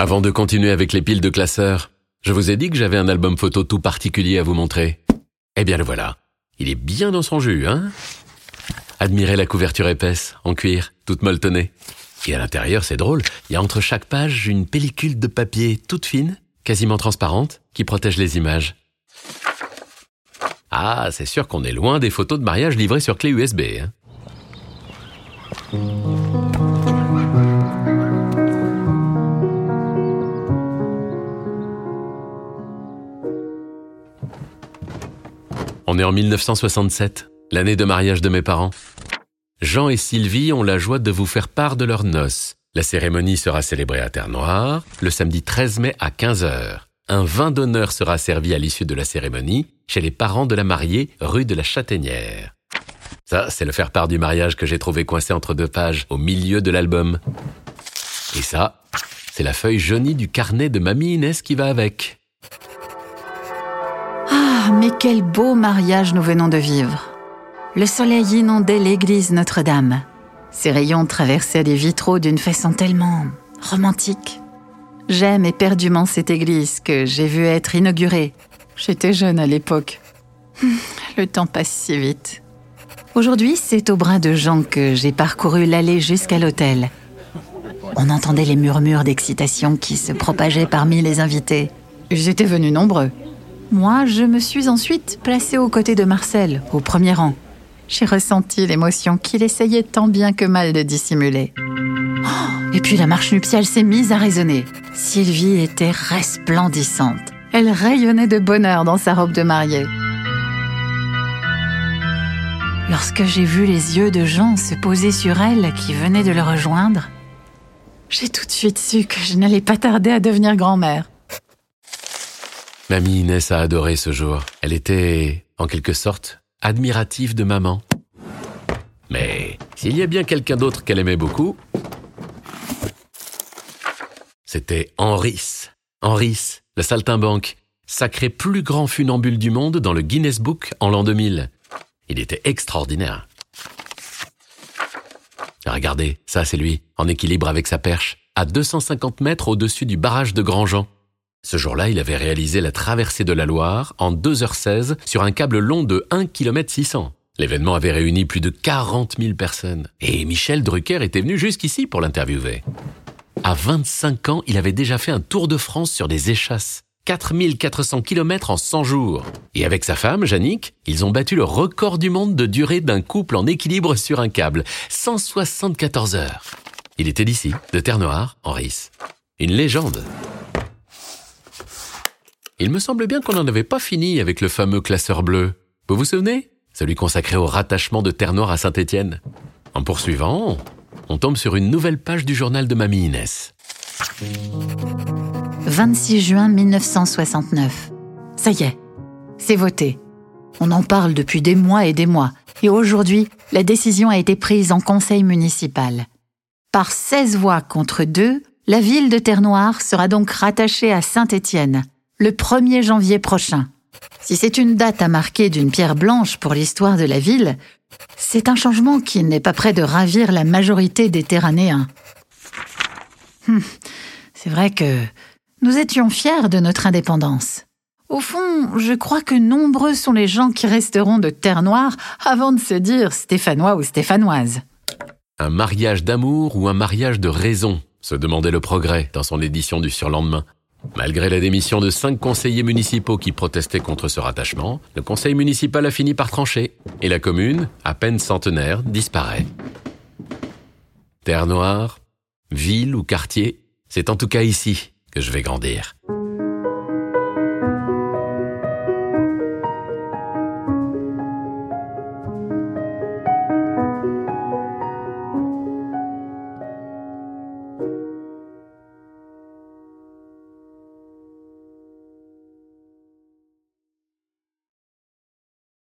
Avant de continuer avec les piles de classeurs, je vous ai dit que j'avais un album photo tout particulier à vous montrer. Eh bien le voilà. Il est bien dans son jus, hein? Admirez la couverture épaisse, en cuir, toute molletonnée. Et à l'intérieur, c'est drôle, il y a entre chaque page une pellicule de papier toute fine, quasiment transparente, qui protège les images. Ah, c'est sûr qu'on est loin des photos de mariage livrées sur clé USB. Hein. On est en 1967, l'année de mariage de mes parents. Jean et Sylvie ont la joie de vous faire part de leurs noces. La cérémonie sera célébrée à Terre-Noire le samedi 13 mai à 15h. Un vin d'honneur sera servi à l'issue de la cérémonie chez les parents de la mariée rue de la Châtaignière. Ça, c'est le faire-part du mariage que j'ai trouvé coincé entre deux pages au milieu de l'album. Et ça, c'est la feuille jaunie du carnet de Mamie Inès qui va avec. Ah, mais quel beau mariage nous venons de vivre. Le soleil inondait l'église Notre-Dame. Ses rayons traversaient les vitraux d'une façon tellement romantique. J'aime éperdument cette église que j'ai vue être inaugurée. J'étais jeune à l'époque. Le temps passe si vite. Aujourd'hui, c'est au bras de Jean que j'ai parcouru l'allée jusqu'à l'hôtel. On entendait les murmures d'excitation qui se propageaient parmi les invités. J'étais venu nombreux. Moi, je me suis ensuite placée aux côtés de Marcel, au premier rang. J'ai ressenti l'émotion qu'il essayait tant bien que mal de dissimuler. Oh, et puis la marche nuptiale s'est mise à résonner. Sylvie était resplendissante. Elle rayonnait de bonheur dans sa robe de mariée. Lorsque j'ai vu les yeux de Jean se poser sur elle qui venait de le rejoindre, j'ai tout de suite su que je n'allais pas tarder à devenir grand-mère. Mamie Inès a adoré ce jour. Elle était, en quelque sorte, admirative de maman. Mais s'il y a bien quelqu'un d'autre qu'elle aimait beaucoup, c'était Henris. Henris, le saltimbanque, sacré plus grand funambule du monde dans le Guinness Book en l'an 2000. Il était extraordinaire. Regardez, ça c'est lui, en équilibre avec sa perche, à 250 mètres au-dessus du barrage de Grandjean. Ce jour-là, il avait réalisé la traversée de la Loire en 2h16 sur un câble long de 1 km 600. L'événement avait réuni plus de 40 000 personnes. Et Michel Drucker était venu jusqu'ici pour l'interviewer. À 25 ans, il avait déjà fait un tour de France sur des échasses. 4400 km en 100 jours. Et avec sa femme, Jannick, ils ont battu le record du monde de durée d'un couple en équilibre sur un câble. 174 heures. Il était d'ici, de Terre-Noire, en Risse. Une légende. Il me semble bien qu'on n'en avait pas fini avec le fameux classeur bleu. Vous vous souvenez? Celui consacré au rattachement de Terre-Noire à Saint-Étienne. En poursuivant, on tombe sur une nouvelle page du journal de Mamie Inès. 26 juin 1969. Ça y est, c'est voté. On en parle depuis des mois et des mois. Et aujourd'hui, la décision a été prise en conseil municipal. Par 16 voix contre 2, la ville de Terre-Noire sera donc rattachée à Saint-Étienne le 1er janvier prochain. Si c'est une date à marquer d'une pierre blanche pour l'histoire de la ville, c'est un changement qui n'est pas prêt de ravir la majorité des Terranéens. Hum, c'est vrai que nous étions fiers de notre indépendance. Au fond, je crois que nombreux sont les gens qui resteront de terre noire avant de se dire stéphanois ou stéphanoise. Un mariage d'amour ou un mariage de raison? Se demandait le progrès dans son édition du surlendemain. Malgré la démission de cinq conseillers municipaux qui protestaient contre ce rattachement, le conseil municipal a fini par trancher et la commune, à peine centenaire, disparaît. Terre Noire, ville ou quartier, c'est en tout cas ici que je vais grandir.